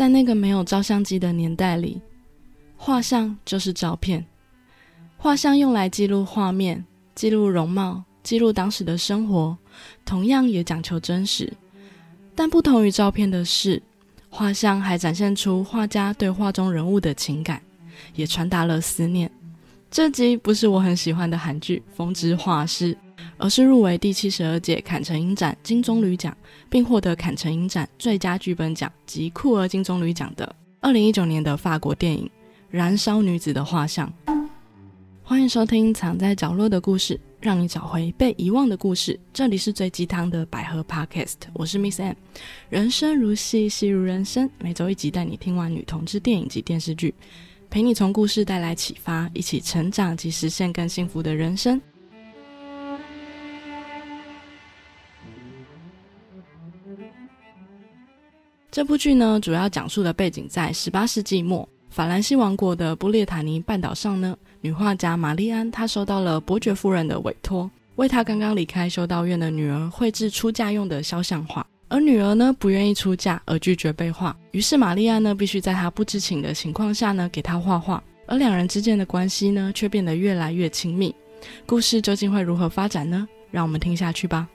在那个没有照相机的年代里，画像就是照片。画像用来记录画面、记录容貌、记录当时的生活，同样也讲求真实。但不同于照片的是，画像还展现出画家对画中人物的情感，也传达了思念。这集不是我很喜欢的韩剧《风之画师》，而是入围第七十二届坎城影展金棕榈奖，并获得坎城影展最佳剧本奖及酷儿金棕榈奖的二零一九年的法国电影《燃烧女子的画像》。欢迎收听《藏在角落的故事》，让你找回被遗忘的故事。这里是最鸡汤的百合 Podcast，我是 Miss M。人生如戏，戏如人生，每周一集带你听完女同志电影及电视剧，陪你从故事带来启发，一起成长及实现更幸福的人生。这部剧呢，主要讲述的背景在十八世纪末。法兰西王国的布列塔尼半岛上呢，女画家玛丽安她收到了伯爵夫人的委托，为她刚刚离开修道院的女儿绘制出嫁用的肖像画。而女儿呢不愿意出嫁，而拒绝被画，于是玛丽安呢必须在她不知情的情况下呢给她画画，而两人之间的关系呢却变得越来越亲密。故事究竟会如何发展呢？让我们听下去吧。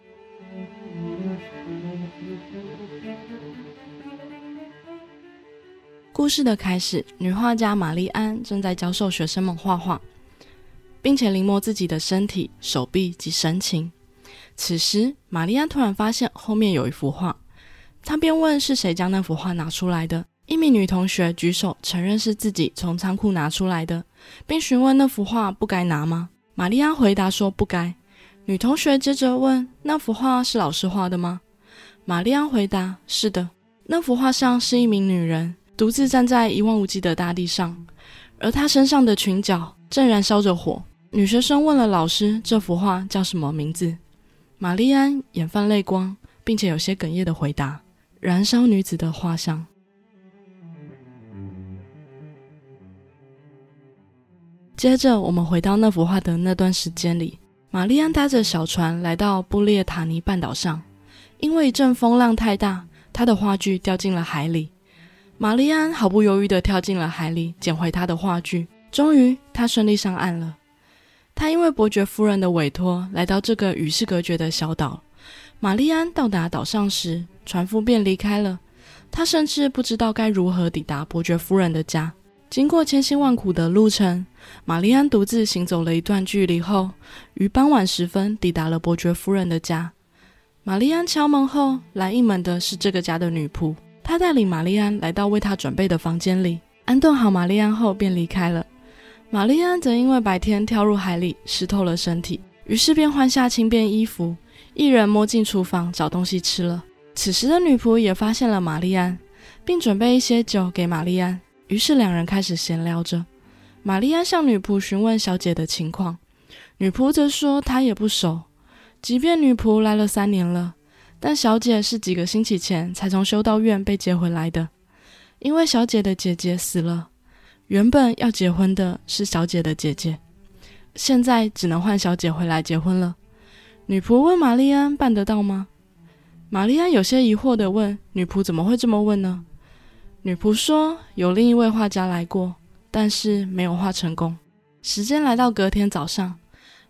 故事的开始，女画家玛丽安正在教授学生们画画，并且临摹自己的身体、手臂及神情。此时，玛丽安突然发现后面有一幅画，她便问是谁将那幅画拿出来的。一名女同学举手承认是自己从仓库拿出来的，并询问那幅画不该拿吗？玛丽安回答说不该。女同学接着问：“那幅画是老师画的吗？”玛丽安回答：“是的。”那幅画上是一名女人。独自站在一望无际的大地上，而她身上的裙角正燃烧着火。女学生问了老师：“这幅画叫什么名字？”玛丽安眼泛泪光，并且有些哽咽的回答：“燃烧女子的画像。”接着，我们回到那幅画的那段时间里，玛丽安搭着小船来到布列塔尼半岛上，因为一阵风浪太大，她的画具掉进了海里。玛丽安毫不犹豫地跳进了海里，捡回她的话剧。终于，她顺利上岸了。她因为伯爵夫人的委托，来到这个与世隔绝的小岛。玛丽安到达岛上时，船夫便离开了。她甚至不知道该如何抵达伯爵夫人的家。经过千辛万苦的路程，玛丽安独自行走了一段距离后，于傍晚时分抵达了伯爵夫人的家。玛丽安敲门后，来应门的是这个家的女仆。他带领玛丽安来到为他准备的房间里，安顿好玛丽安后便离开了。玛丽安则因为白天跳入海里湿透了身体，于是便换下轻便衣服，一人摸进厨房找东西吃了。此时的女仆也发现了玛丽安，并准备一些酒给玛丽安，于是两人开始闲聊着。玛丽安向女仆询问小姐的情况，女仆则说她也不熟，即便女仆来了三年了。但小姐是几个星期前才从修道院被接回来的，因为小姐的姐姐死了，原本要结婚的是小姐的姐姐，现在只能换小姐回来结婚了。女仆问玛丽安办得到吗？玛丽安有些疑惑地问：“女仆怎么会这么问呢？”女仆说：“有另一位画家来过，但是没有画成功。”时间来到隔天早上，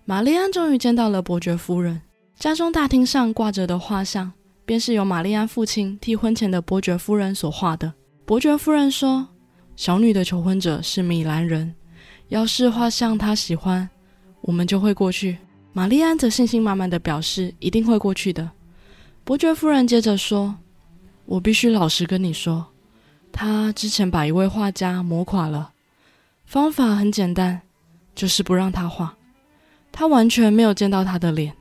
玛丽安终于见到了伯爵夫人。家中大厅上挂着的画像，便是由玛丽安父亲替婚前的伯爵夫人所画的。伯爵夫人说：“小女的求婚者是米兰人，要是画像她喜欢，我们就会过去。”玛丽安则信心满满的表示一定会过去的。伯爵夫人接着说：“我必须老实跟你说，他之前把一位画家磨垮了，方法很简单，就是不让他画。他完全没有见到他的脸。”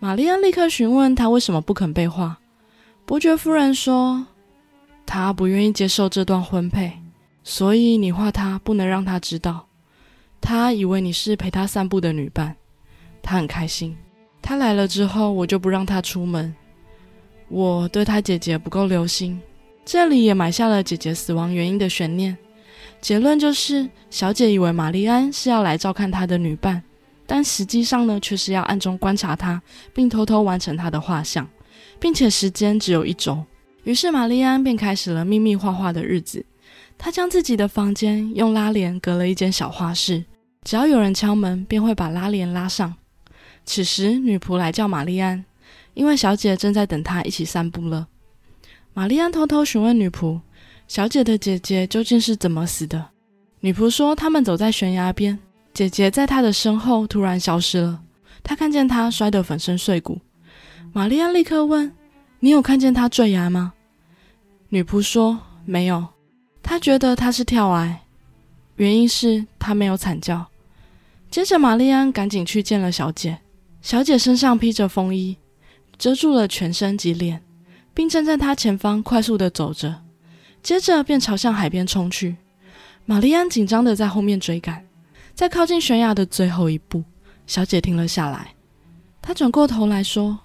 玛丽安立刻询问他为什么不肯被画。伯爵夫人说：“他不愿意接受这段婚配，所以你画他不能让他知道。他以为你是陪他散步的女伴，他很开心。他来了之后，我就不让他出门。我对他姐姐不够留心，这里也埋下了姐姐死亡原因的悬念。结论就是，小姐以为玛丽安是要来照看她的女伴。”但实际上呢，却是要暗中观察他，并偷偷完成他的画像，并且时间只有一周。于是玛丽安便开始了秘密画画的日子。她将自己的房间用拉帘隔了一间小画室，只要有人敲门，便会把拉帘拉上。此时，女仆来叫玛丽安，因为小姐正在等她一起散步了。玛丽安偷偷询问女仆：“小姐的姐姐究竟是怎么死的？”女仆说：“他们走在悬崖边，姐姐在她的身后突然消失了。她看见她摔得粉身碎骨。”玛丽安立刻问：“你有看见她坠崖吗？”女仆说：“没有。”她觉得她是跳崖，原因是她没有惨叫。接着，玛丽安赶紧去见了小姐。小姐身上披着风衣，遮住了全身及脸。并站在她前方，快速的走着，接着便朝向海边冲去。玛丽安紧张的在后面追赶，在靠近悬崖的最后一步，小姐停了下来。她转过头来说：“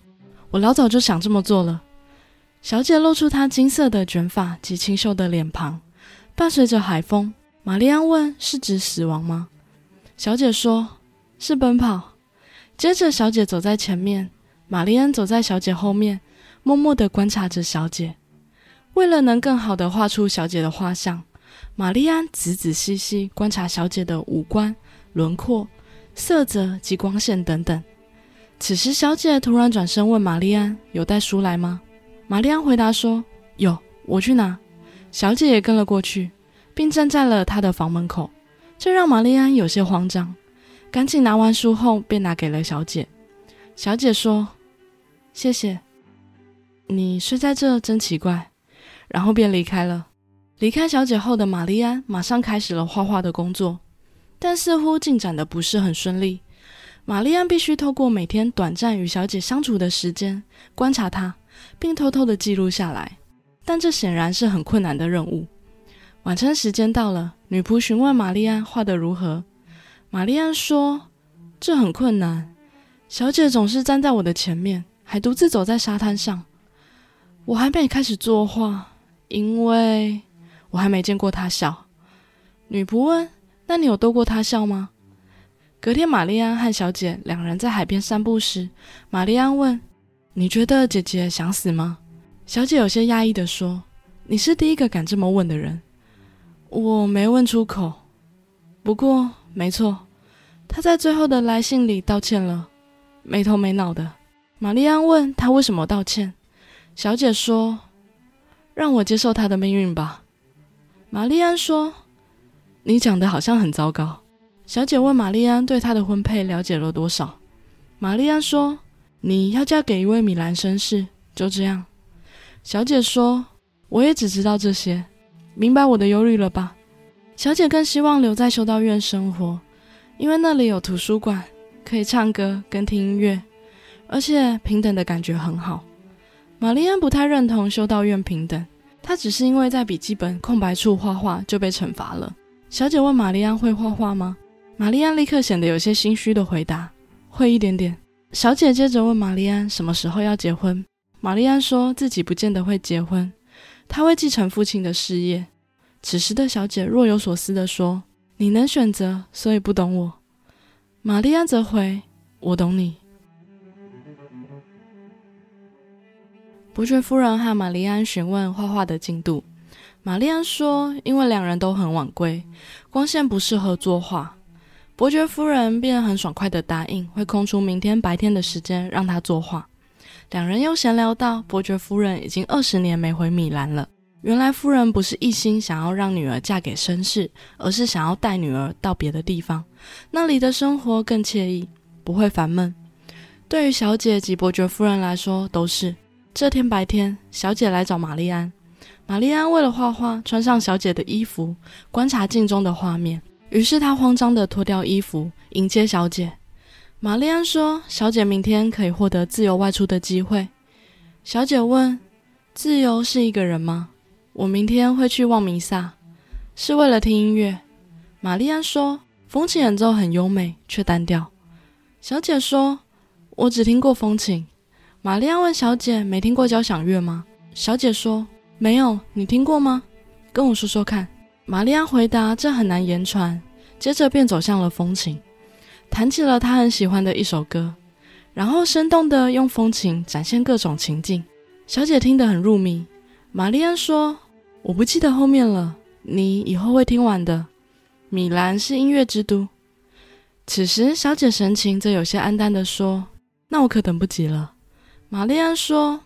我老早就想这么做了。”小姐露出她金色的卷发及清秀的脸庞，伴随着海风。玛丽安问：“是指死亡吗？”小姐说：“是奔跑。”接着，小姐走在前面，玛丽安走在小姐后面。默默地观察着小姐，为了能更好地画出小姐的画像，玛丽安仔仔细细观察小姐的五官、轮廓、色泽及光线等等。此时，小姐突然转身问玛丽安：“有带书来吗？”玛丽安回答说：“有，我去拿。”小姐也跟了过去，并站在了她的房门口，这让玛丽安有些慌张，赶紧拿完书后便拿给了小姐。小姐说：“谢谢。”你睡在这真奇怪，然后便离开了。离开小姐后的玛丽安马上开始了画画的工作，但似乎进展的不是很顺利。玛丽安必须透过每天短暂与小姐相处的时间观察她，并偷偷的记录下来，但这显然是很困难的任务。晚餐时间到了，女仆询问玛丽安画的如何。玛丽安说：“这很困难，小姐总是站在我的前面，还独自走在沙滩上。”我还没开始作画，因为我还没见过她笑。女仆问：“那你有逗过他笑吗？”隔天，玛丽安和小姐两人在海边散步时，玛丽安问：“你觉得姐姐想死吗？”小姐有些压抑的说：“你是第一个敢这么问的人。”我没问出口。不过，没错，她在最后的来信里道歉了，没头没脑的。玛丽安问她为什么道歉。小姐说：“让我接受他的命运吧。”玛丽安说：“你讲的好像很糟糕。”小姐问玛丽安对她的婚配了解了多少。玛丽安说：“你要嫁给一位米兰绅士，就这样。”小姐说：“我也只知道这些，明白我的忧虑了吧？”小姐更希望留在修道院生活，因为那里有图书馆，可以唱歌跟听音乐，而且平等的感觉很好。玛丽安不太认同修道院平等，她只是因为在笔记本空白处画画就被惩罚了。小姐问玛丽安会画画吗？玛丽安立刻显得有些心虚的回答：“会一点点。”小姐接着问玛丽安什么时候要结婚。玛丽安说自己不见得会结婚，她会继承父亲的事业。此时的小姐若有所思地说：“你能选择，所以不懂我。”玛丽安则回：“我懂你。”伯爵夫人和玛丽安询问画画的进度。玛丽安说：“因为两人都很晚归，光线不适合作画。”伯爵夫人便很爽快地答应，会空出明天白天的时间让他作画。两人又闲聊到，伯爵夫人已经二十年没回米兰了。原来夫人不是一心想要让女儿嫁给绅士，而是想要带女儿到别的地方，那里的生活更惬意，不会烦闷。对于小姐及伯爵夫人来说，都是。这天白天，小姐来找玛丽安。玛丽安为了画画，穿上小姐的衣服，观察镜中的画面。于是她慌张地脱掉衣服，迎接小姐。玛丽安说：“小姐明天可以获得自由外出的机会。”小姐问：“自由是一个人吗？”我明天会去望弥撒，是为了听音乐。玛丽安说：“风琴演奏很优美，却单调。”小姐说：“我只听过风琴。”玛丽安问小姐：“没听过交响乐吗？”小姐说：“没有，你听过吗？跟我说说看。”玛丽安回答：“这很难言传。”接着便走向了风琴，弹起了她很喜欢的一首歌，然后生动地用风琴展现各种情境。小姐听得很入迷，玛丽安说：“我不记得后面了，你以后会听完的。米兰是音乐之都。”此时，小姐神情则有些黯淡的说：“那我可等不及了。”玛丽安说：“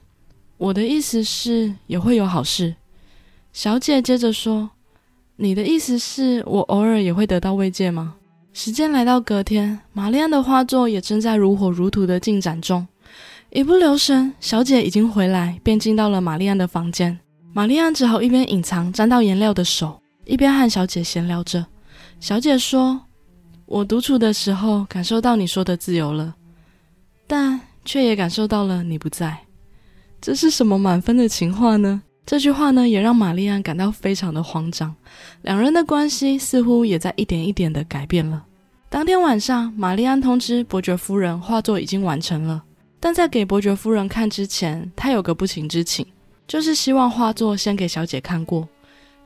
我的意思是，也会有好事。”小姐接着说：“你的意思是我偶尔也会得到慰藉吗？”时间来到隔天，玛丽安的画作也正在如火如荼的进展中。一不留神，小姐已经回来，便进到了玛丽安的房间。玛丽安只好一边隐藏沾到颜料的手，一边和小姐闲聊着。小姐说：“我独处的时候，感受到你说的自由了，但却也感受到了你不在。这是什么满分的情话呢？”这句话呢，也让玛丽安感到非常的慌张。两人的关系似乎也在一点一点的改变了。当天晚上，玛丽安通知伯爵夫人，画作已经完成了。但在给伯爵夫人看之前，她有个不情之请，就是希望画作先给小姐看过，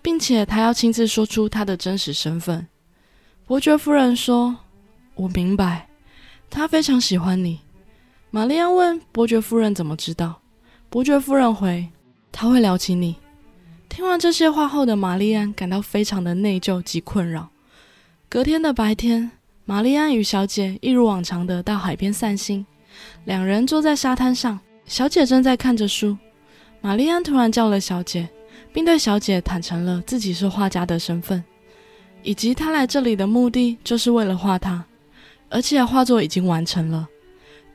并且她要亲自说出她的真实身份。伯爵夫人说：“我明白，他非常喜欢你。”玛丽安问伯爵夫人怎么知道，伯爵夫人回。他会聊起你。听完这些话后的玛丽安感到非常的内疚及困扰。隔天的白天，玛丽安与小姐一如往常的到海边散心。两人坐在沙滩上，小姐正在看着书。玛丽安突然叫了小姐，并对小姐坦诚了自己是画家的身份，以及她来这里的目的就是为了画她，而且画作已经完成了。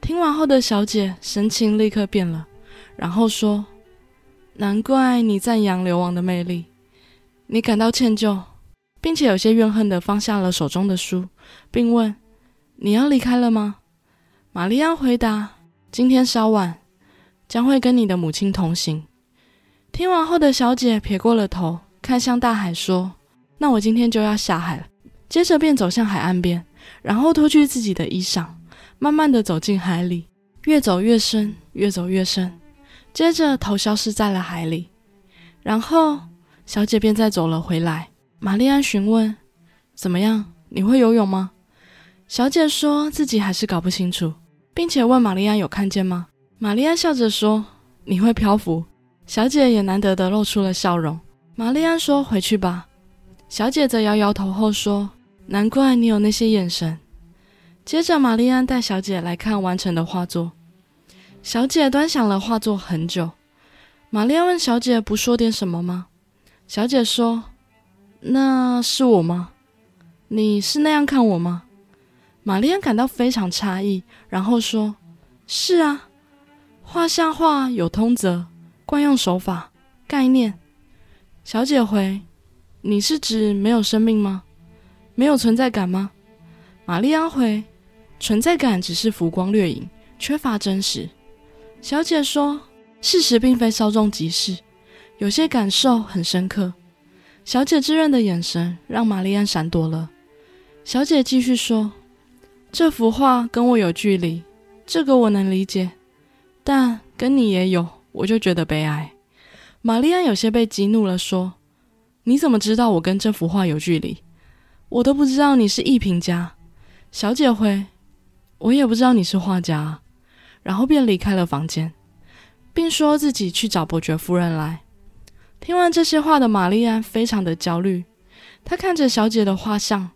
听完后的小姐神情立刻变了，然后说。难怪你赞扬流亡的魅力，你感到歉疚，并且有些怨恨的放下了手中的书，并问：“你要离开了吗？”玛丽亚回答：“今天稍晚，将会跟你的母亲同行。”听完后的小姐撇过了头，看向大海说：“那我今天就要下海了。”接着便走向海岸边，然后脱去自己的衣裳，慢慢的走进海里，越走越深，越走越深。接着头消失在了海里，然后小姐便再走了回来。玛丽安询问：“怎么样？你会游泳吗？”小姐说自己还是搞不清楚，并且问玛丽安有看见吗？玛丽安笑着说：“你会漂浮。”小姐也难得的露出了笑容。玛丽安说：“回去吧。”小姐则摇摇头后说：“难怪你有那些眼神。”接着，玛丽安带小姐来看完成的画作。小姐端详了画作很久，玛丽安问小姐：“不说点什么吗？”小姐说：“那是我吗？你是那样看我吗？”玛丽安感到非常诧异，然后说：“是啊，画像画有通则、惯用手法、概念。”小姐回：“你是指没有生命吗？没有存在感吗？”玛丽安回：“存在感只是浮光掠影，缺乏真实。”小姐说：“事实并非稍纵即逝，有些感受很深刻。”小姐炙热的眼神让玛丽安闪躲了。小姐继续说：“这幅画跟我有距离，这个我能理解，但跟你也有，我就觉得悲哀。”玛丽安有些被激怒了，说：“你怎么知道我跟这幅画有距离？我都不知道你是艺评家。”小姐回：“我也不知道你是画家。”然后便离开了房间，并说自己去找伯爵夫人来。听完这些话的玛丽安非常的焦虑，她看着小姐的画像，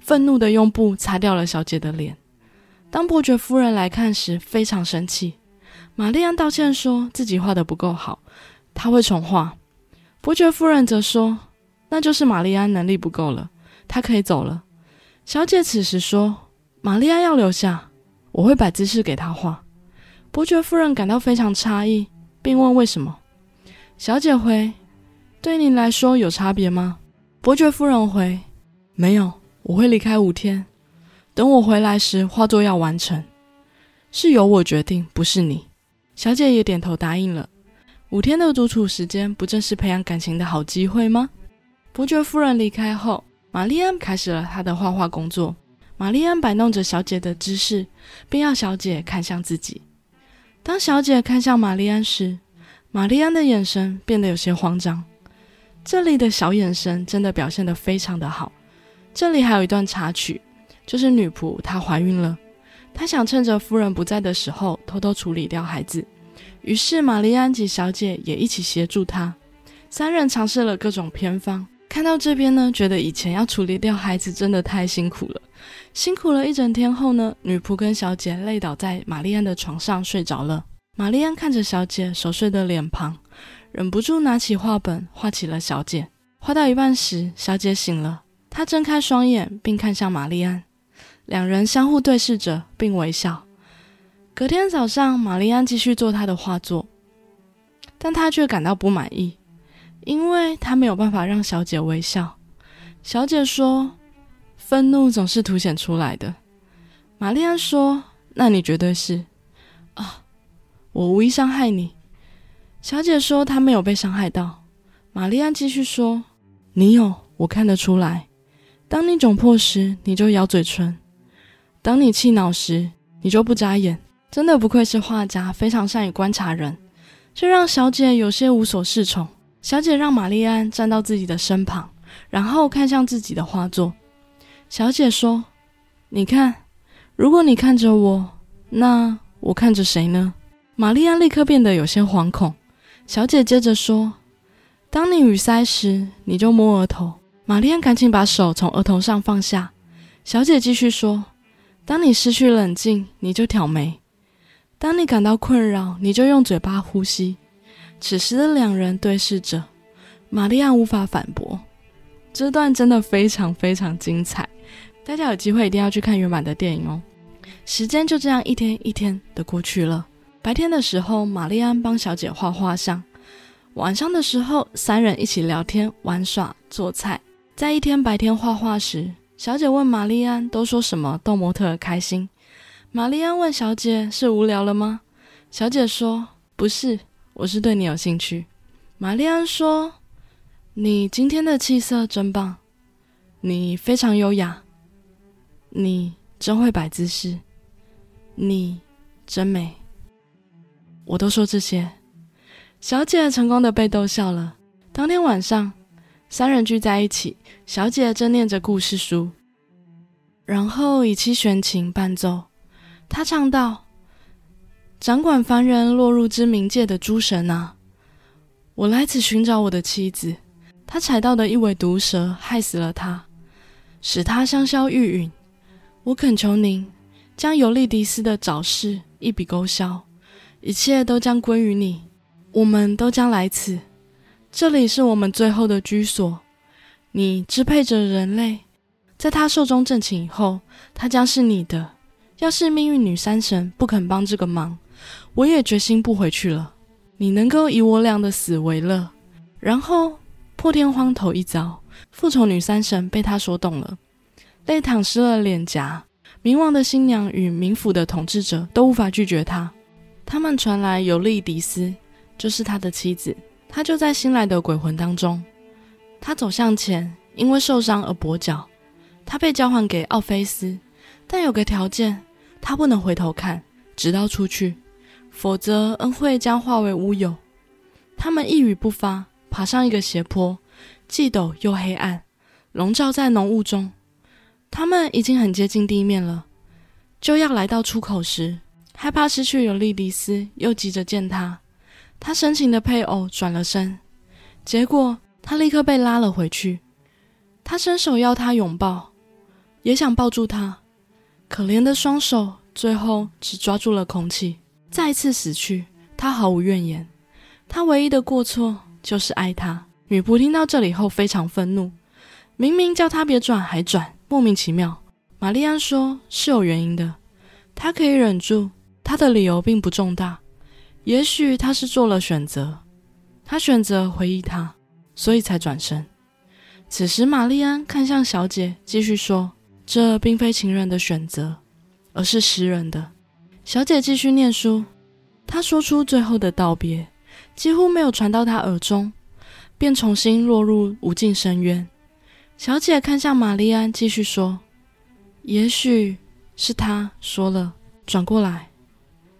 愤怒的用布擦掉了小姐的脸。当伯爵夫人来看时，非常生气。玛丽安道歉说自己画的不够好，她会重画。伯爵夫人则说，那就是玛丽安能力不够了，她可以走了。小姐此时说，玛丽安要留下，我会摆姿势给她画。伯爵夫人感到非常诧异，并问：“为什么？”小姐回：“对您来说有差别吗？”伯爵夫人回：“没有，我会离开五天。等我回来时，画作要完成，是由我决定，不是你。”小姐也点头答应了。五天的独处时间，不正是培养感情的好机会吗？伯爵夫人离开后，玛丽安开始了她的画画工作。玛丽安摆弄着小姐的姿势，并要小姐看向自己。当小姐看向玛丽安时，玛丽安的眼神变得有些慌张。这里的小眼神真的表现得非常的好。这里还有一段插曲，就是女仆她怀孕了，她想趁着夫人不在的时候偷偷处理掉孩子。于是玛丽安及小姐也一起协助她。三人尝试了各种偏方，看到这边呢，觉得以前要处理掉孩子真的太辛苦了。辛苦了一整天后呢，女仆跟小姐累倒在玛丽安的床上睡着了。玛丽安看着小姐熟睡的脸庞，忍不住拿起画本画起了小姐。画到一半时，小姐醒了，她睁开双眼并看向玛丽安，两人相互对视着并微笑。隔天早上，玛丽安继续做她的画作，但她却感到不满意，因为他没有办法让小姐微笑。小姐说：“愤怒总是凸显出来的。”玛丽安说：“那你绝对是啊，我无意伤害你。”小姐说：“她没有被伤害到。”玛丽安继续说：“你有，我看得出来。当你窘迫时，你就咬嘴唇；当你气恼时，你就不眨眼。”真的不愧是画家，非常善于观察人，这让小姐有些无所适从。小姐让玛丽安站到自己的身旁，然后看向自己的画作。小姐说：“你看，如果你看着我，那我看着谁呢？”玛丽安立刻变得有些惶恐。小姐接着说：“当你语塞时，你就摸额头。”玛丽安赶紧把手从额头上放下。小姐继续说：“当你失去冷静，你就挑眉。”当你感到困扰，你就用嘴巴呼吸。此时的两人对视着，玛丽安无法反驳。这段真的非常非常精彩，大家有机会一定要去看原版的电影哦。时间就这样一天一天的过去了。白天的时候，玛丽安帮小姐画画像；晚上的时候，三人一起聊天、玩耍、做菜。在一天白天画画时，小姐问玛丽安：“都说什么逗模特开心？”玛丽安问小姐：“是无聊了吗？”小姐说：“不是，我是对你有兴趣。”玛丽安说：“你今天的气色真棒，你非常优雅，你真会摆姿势，你真美。”我都说这些，小姐成功的被逗笑了。当天晚上，三人聚在一起，小姐正念着故事书，然后以七弦琴伴奏。她唱道：“掌管凡人落入之冥界的诸神啊，我来此寻找我的妻子。他踩到的一尾毒蛇害死了他，使他香消玉殒。我恳求您，将尤利迪斯的早逝一笔勾销，一切都将归于你。我们都将来此，这里是我们最后的居所。你支配着人类，在他寿终正寝以后，他将是你的。”要是命运女山神不肯帮这个忙，我也决心不回去了。你能够以我俩的死为乐，然后破天荒头一遭，复仇女三神被他说动了，泪淌湿了脸颊。冥王的新娘与冥府的统治者都无法拒绝他。他们传来尤利迪斯就是他的妻子，他就在新来的鬼魂当中。他走向前，因为受伤而跛脚，他被交还给奥菲斯。但有个条件，他不能回头看，直到出去，否则恩惠将化为乌有。他们一语不发，爬上一个斜坡，既陡又黑暗，笼罩在浓雾中。他们已经很接近地面了，就要来到出口时，害怕失去尤利迪斯，又急着见他。他深情的配偶转了身，结果他立刻被拉了回去。他伸手要他拥抱，也想抱住他。可怜的双手最后只抓住了空气，再次死去。他毫无怨言，他唯一的过错就是爱他。女仆听到这里后非常愤怒，明明叫他别转还转，莫名其妙。玛丽安说是有原因的，她可以忍住，她的理由并不重大。也许她是做了选择，她选择回忆他，所以才转身。此时，玛丽安看向小姐，继续说。这并非情人的选择，而是诗人的。小姐继续念书，她说出最后的道别，几乎没有传到她耳中，便重新落入无尽深渊。小姐看向玛丽安，继续说：“也许是他说了。”转过来，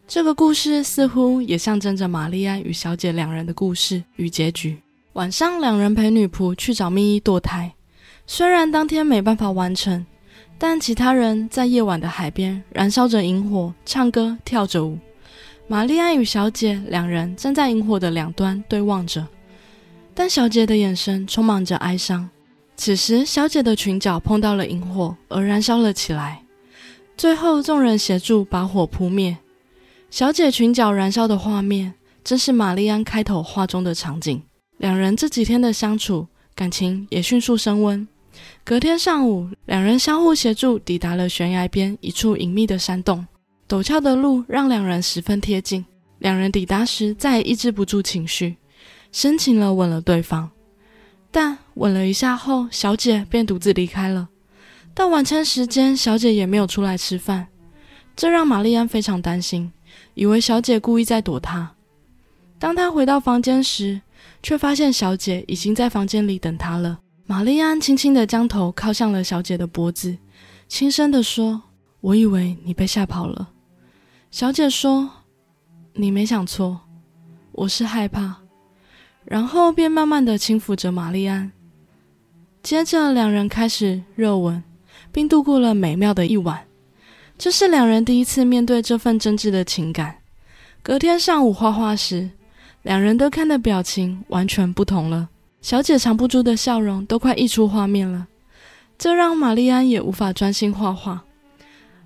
这个故事似乎也象征着玛丽安与小姐两人的故事与结局。晚上，两人陪女仆去找秘医堕胎，虽然当天没办法完成。但其他人在夜晚的海边燃烧着萤火，唱歌跳着舞。玛丽安与小姐两人站在萤火的两端对望着。但小姐的眼神充满着哀伤。此时，小姐的裙角碰到了萤火，而燃烧了起来。最后，众人协助把火扑灭。小姐裙角燃烧的画面，正是玛丽安开头画中的场景。两人这几天的相处，感情也迅速升温。隔天上午，两人相互协助，抵达了悬崖边一处隐秘的山洞。陡峭的路让两人十分贴近。两人抵达时，再也抑制不住情绪，深情地吻了对方。但吻了一下后，小姐便独自离开了。到晚餐时间，小姐也没有出来吃饭，这让玛丽安非常担心，以为小姐故意在躲他。当他回到房间时，却发现小姐已经在房间里等他了。玛丽安轻轻地将头靠向了小姐的脖子，轻声地说：“我以为你被吓跑了。”小姐说：“你没想错，我是害怕。”然后便慢慢地轻抚着玛丽安。接着，两人开始热吻，并度过了美妙的一晚。这是两人第一次面对这份真挚的情感。隔天上午画画时，两人都看的表情完全不同了。小姐藏不住的笑容都快溢出画面了，这让玛丽安也无法专心画画。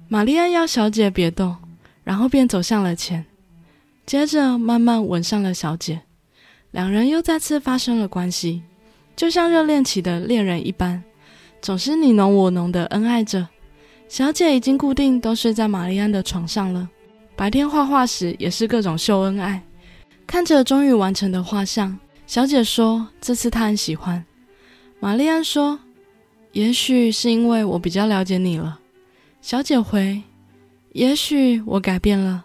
玛丽安要小姐别动，然后便走向了前，接着慢慢吻上了小姐。两人又再次发生了关系，就像热恋期的恋人一般，总是你侬我侬的恩爱着。小姐已经固定都睡在玛丽安的床上了，白天画画时也是各种秀恩爱。看着终于完成的画像。小姐说：“这次她很喜欢。”玛丽安说：“也许是因为我比较了解你了。”小姐回：“也许我改变了。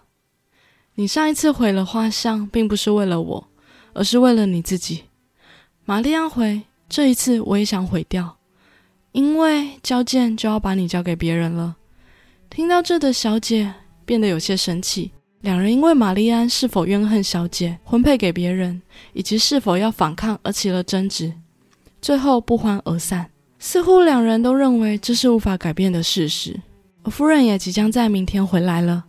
你上一次毁了画像，并不是为了我，而是为了你自己。”玛丽安回：“这一次我也想毁掉，因为交件就要把你交给别人了。”听到这的小姐变得有些生气。两人因为玛丽安是否怨恨小姐婚配给别人，以及是否要反抗而起了争执，最后不欢而散。似乎两人都认为这是无法改变的事实。而夫人也即将在明天回来了。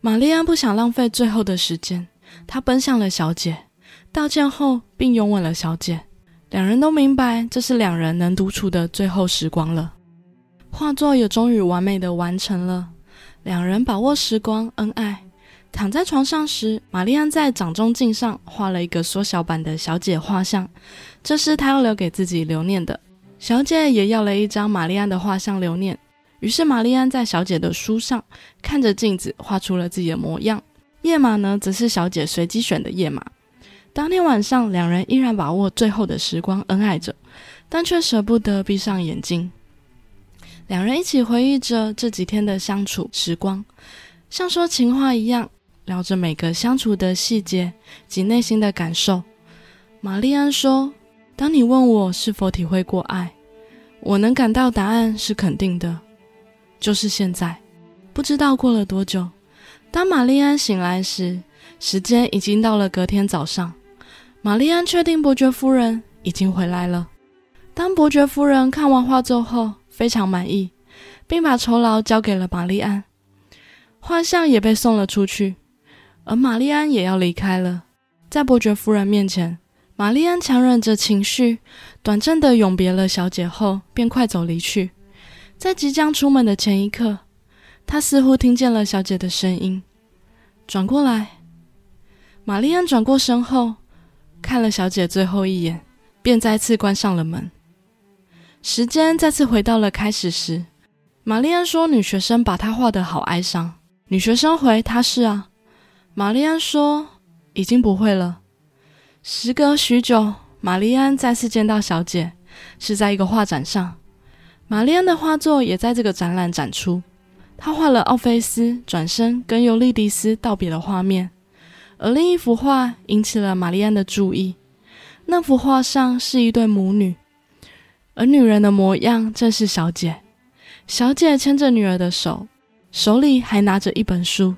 玛丽安不想浪费最后的时间，她奔向了小姐，道歉后并拥吻了小姐。两人都明白这是两人能独处的最后时光了。画作也终于完美的完成了。两人把握时光，恩爱。躺在床上时，玛丽安在掌中镜上画了一个缩小版的小姐画像，这是她要留给自己留念的。小姐也要了一张玛丽安的画像留念。于是，玛丽安在小姐的书上看着镜子画出了自己的模样。页码呢，则是小姐随机选的页码。当天晚上，两人依然把握最后的时光，恩爱着，但却舍不得闭上眼睛。两人一起回忆着这几天的相处时光，像说情话一样。聊着每个相处的细节及内心的感受，玛丽安说：“当你问我是否体会过爱，我能感到答案是肯定的，就是现在。不知道过了多久，当玛丽安醒来时，时间已经到了隔天早上。玛丽安确定伯爵夫人已经回来了。当伯爵夫人看完画作后，非常满意，并把酬劳交给了玛丽安，画像也被送了出去。”而玛丽安也要离开了，在伯爵夫人面前，玛丽安强忍着情绪，短暂的永别了小姐后，便快走离去。在即将出门的前一刻，她似乎听见了小姐的声音，转过来。玛丽安转过身后，看了小姐最后一眼，便再次关上了门。时间再次回到了开始时，玛丽安说：“女学生把她画得好哀伤。”女学生回：“她是啊。”玛丽安说：“已经不会了。”时隔许久，玛丽安再次见到小姐，是在一个画展上。玛丽安的画作也在这个展览展出。她画了奥菲斯转身跟尤利迪斯道别的画面，而另一幅画引起了玛丽安的注意。那幅画上是一对母女，而女人的模样正是小姐。小姐牵着女儿的手，手里还拿着一本书。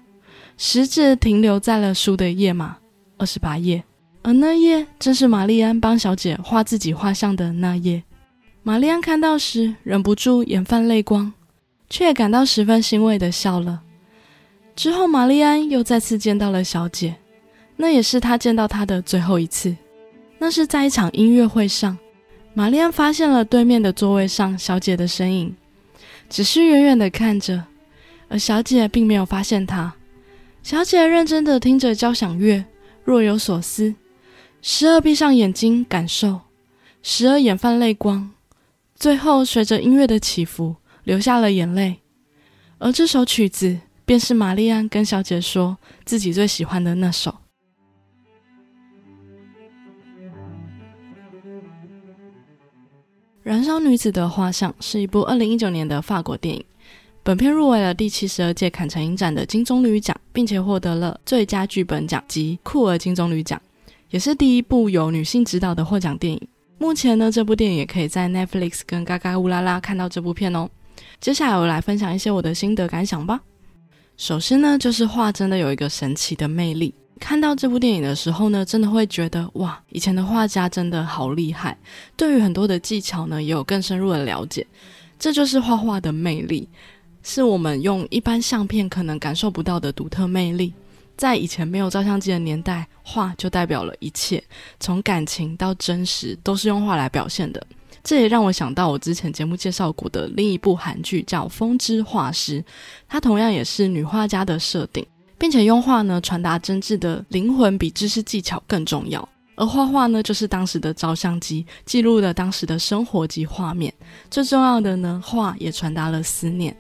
食指停留在了书的页码二十八页，而那页正是玛丽安帮小姐画自己画像的那页。玛丽安看到时，忍不住眼泛泪光，却也感到十分欣慰的笑了。之后，玛丽安又再次见到了小姐，那也是她见到她的最后一次。那是在一场音乐会上，玛丽安发现了对面的座位上小姐的身影，只是远远的看着，而小姐并没有发现她。小姐认真的听着交响乐，若有所思，时而闭上眼睛感受，时而眼泛泪光，最后随着音乐的起伏，流下了眼泪。而这首曲子，便是玛丽安跟小姐说自己最喜欢的那首。《燃烧女子的画像》是一部二零一九年的法国电影。本片入围了第七十二届坎城影展的金棕榈奖，并且获得了最佳剧本奖及酷儿金棕榈奖，也是第一部由女性指导的获奖电影。目前呢，这部电影也可以在 Netflix 跟嘎嘎乌拉拉看到这部片哦。接下来我来分享一些我的心得感想吧。首先呢，就是画真的有一个神奇的魅力。看到这部电影的时候呢，真的会觉得哇，以前的画家真的好厉害，对于很多的技巧呢，也有更深入的了解。这就是画画的魅力。是我们用一般相片可能感受不到的独特魅力。在以前没有照相机的年代，画就代表了一切，从感情到真实，都是用画来表现的。这也让我想到我之前节目介绍过的另一部韩剧，叫《风之画师》，它同样也是女画家的设定，并且用画呢传达真挚的灵魂，比知识技巧更重要。而画画呢，就是当时的照相机记录了当时的生活及画面。最重要的呢，画也传达了思念。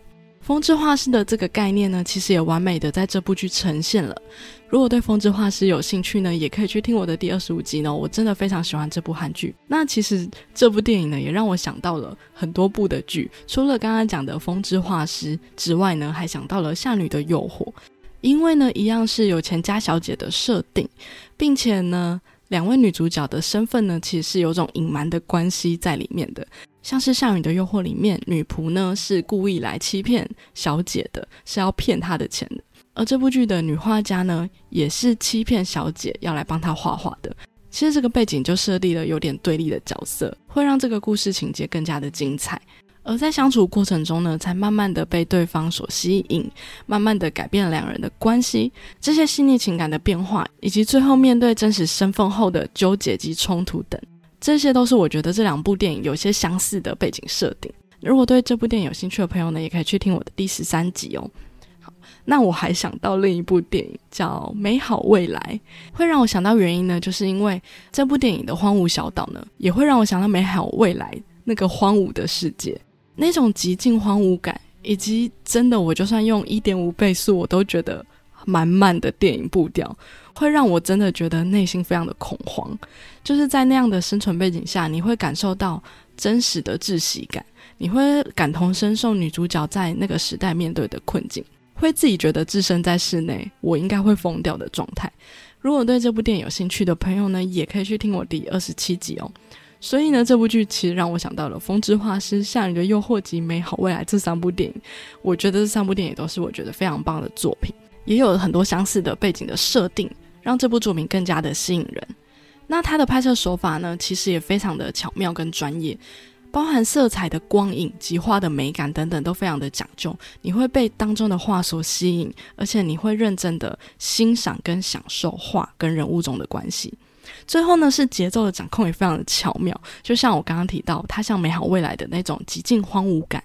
风之画师的这个概念呢，其实也完美的在这部剧呈现了。如果对风之画师有兴趣呢，也可以去听我的第二十五集呢。我真的非常喜欢这部韩剧。那其实这部电影呢，也让我想到了很多部的剧，除了刚刚讲的风之画师之外呢，还想到了夏女的诱惑，因为呢，一样是有钱家小姐的设定，并且呢，两位女主角的身份呢，其实是有种隐瞒的关系在里面的。像是《夏雨的诱惑》里面，女仆呢是故意来欺骗小姐的，是要骗她的钱的。而这部剧的女画家呢，也是欺骗小姐要来帮她画画的。其实这个背景就设立了有点对立的角色，会让这个故事情节更加的精彩。而在相处过程中呢，才慢慢的被对方所吸引，慢慢的改变两人的关系。这些细腻情感的变化，以及最后面对真实身份后的纠结及冲突等。这些都是我觉得这两部电影有些相似的背景设定。如果对这部电影有兴趣的朋友呢，也可以去听我的第十三集哦。好，那我还想到另一部电影叫《美好未来》，会让我想到原因呢，就是因为这部电影的荒芜小岛呢，也会让我想到美好未来那个荒芜的世界，那种极尽荒芜感，以及真的我就算用一点五倍速，我都觉得满满的电影步调。会让我真的觉得内心非常的恐慌，就是在那样的生存背景下，你会感受到真实的窒息感，你会感同身受女主角在那个时代面对的困境，会自己觉得置身在室内，我应该会疯掉的状态。如果对这部电影有兴趣的朋友呢，也可以去听我第二十七集哦。所以呢，这部剧其实让我想到了《风之画师》《夏雨的诱惑》及《美好未来》这三部电影，我觉得这三部电影都是我觉得非常棒的作品。也有很多相似的背景的设定，让这部作品更加的吸引人。那它的拍摄手法呢，其实也非常的巧妙跟专业，包含色彩的光影及画的美感等等都非常的讲究。你会被当中的画所吸引，而且你会认真的欣赏跟享受画跟人物中的关系。最后呢，是节奏的掌控也非常的巧妙，就像我刚刚提到，它像美好未来的那种极尽荒芜感，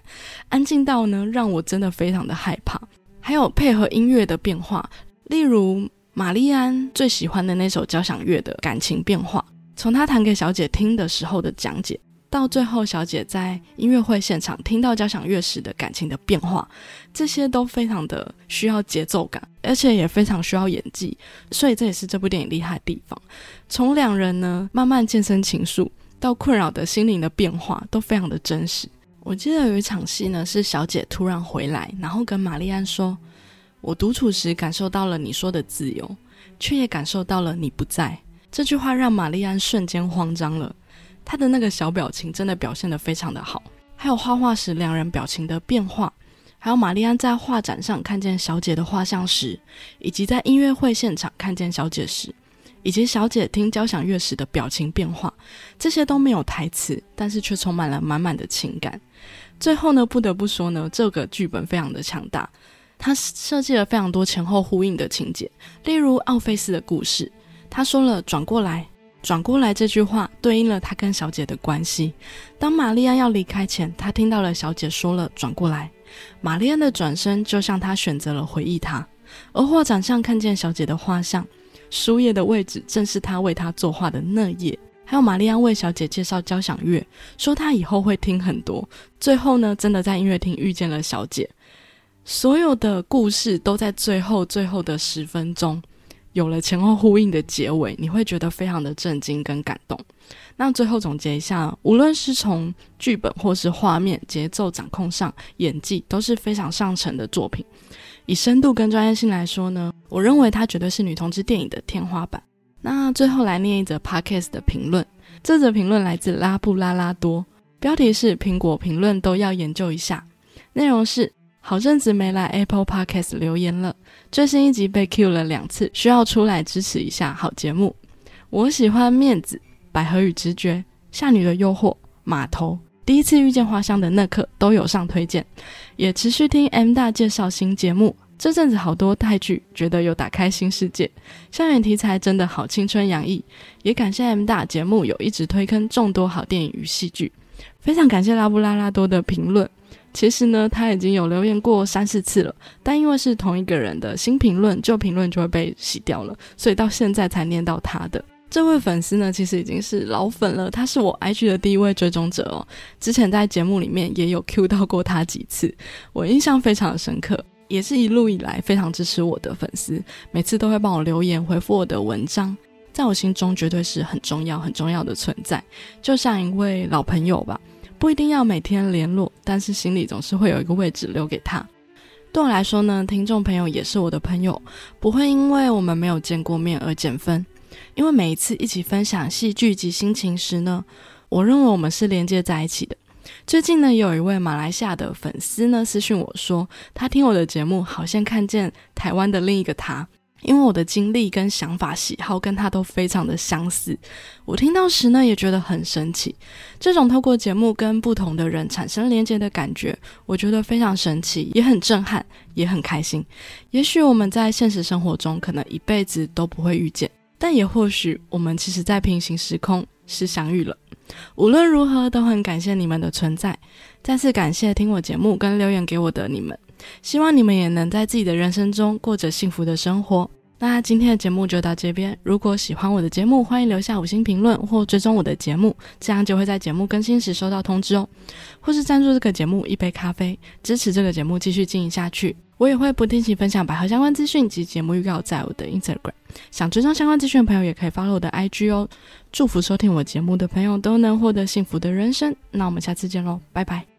安静到呢让我真的非常的害怕。还有配合音乐的变化，例如玛丽安最喜欢的那首交响乐的感情变化，从他弹给小姐听的时候的讲解，到最后小姐在音乐会现场听到交响乐时的感情的变化，这些都非常的需要节奏感，而且也非常需要演技，所以这也是这部电影厉害的地方。从两人呢慢慢渐生情愫，到困扰的心灵的变化，都非常的真实。我记得有一场戏呢，是小姐突然回来，然后跟玛丽安说：“我独处时感受到了你说的自由，却也感受到了你不在。”这句话让玛丽安瞬间慌张了，她的那个小表情真的表现得非常的好。还有画画时两人表情的变化，还有玛丽安在画展上看见小姐的画像时，以及在音乐会现场看见小姐时。以及小姐听交响乐时的表情变化，这些都没有台词，但是却充满了满满的情感。最后呢，不得不说呢，这个剧本非常的强大，它设计了非常多前后呼应的情节。例如奥菲斯的故事，他说了转过来，转过来这句话对应了他跟小姐的关系。当玛丽安要离开前，他听到了小姐说了“转过来”，玛丽安的转身就像他选择了回忆他。而画展上看见小姐的画像，书页的位置正是他为她作画的那页。还有玛丽安为小姐介绍交响乐，说她以后会听很多。最后呢，真的在音乐厅遇见了小姐。所有的故事都在最后最后的十分钟。有了前后呼应的结尾，你会觉得非常的震惊跟感动。那最后总结一下，无论是从剧本或是画面、节奏掌控上，演技都是非常上乘的作品。以深度跟专业性来说呢，我认为它绝对是女同志电影的天花板。那最后来念一则 podcast 的评论，这则评论来自拉布拉拉多，标题是“苹果评论都要研究一下”，内容是。好阵子没来 Apple Podcast 留言了，最新一集被 Q 了两次，需要出来支持一下好节目。我喜欢面子、百合与直觉、夏女的诱惑、码头、第一次遇见花香的那刻都有上推荐，也持续听 M 大介绍新节目。这阵子好多泰剧，觉得有打开新世界。校园题材真的好青春洋溢，也感谢 M 大节目有一直推坑众多好电影与戏剧。非常感谢拉布拉拉多的评论。其实呢，他已经有留言过三四次了，但因为是同一个人的新评论，旧评论就会被洗掉了，所以到现在才念到他的这位粉丝呢，其实已经是老粉了。他是我 IG 的第一位追踪者哦，之前在节目里面也有 Q 到过他几次，我印象非常深刻，也是一路以来非常支持我的粉丝，每次都会帮我留言回复我的文章，在我心中绝对是很重要很重要的存在，就像一位老朋友吧。不一定要每天联络，但是心里总是会有一个位置留给他。对我来说呢，听众朋友也是我的朋友，不会因为我们没有见过面而减分。因为每一次一起分享戏剧及心情时呢，我认为我们是连接在一起的。最近呢，有一位马来西亚的粉丝呢私讯我说，他听我的节目，好像看见台湾的另一个他。因为我的经历跟想法、喜好跟他都非常的相似，我听到时呢也觉得很神奇。这种透过节目跟不同的人产生连接的感觉，我觉得非常神奇，也很震撼，也很开心。也许我们在现实生活中可能一辈子都不会遇见，但也或许我们其实在平行时空是相遇了。无论如何，都很感谢你们的存在。再次感谢听我节目跟留言给我的你们。希望你们也能在自己的人生中过着幸福的生活。那今天的节目就到这边。如果喜欢我的节目，欢迎留下五星评论或追踪我的节目，这样就会在节目更新时收到通知哦。或是赞助这个节目一杯咖啡，支持这个节目继续经营下去。我也会不定期分享百合相关资讯及节目预告在我的 Instagram。想追踪相关资讯的朋友，也可以 follow 我的 IG 哦。祝福收听我节目的朋友都能获得幸福的人生。那我们下次见喽，拜拜。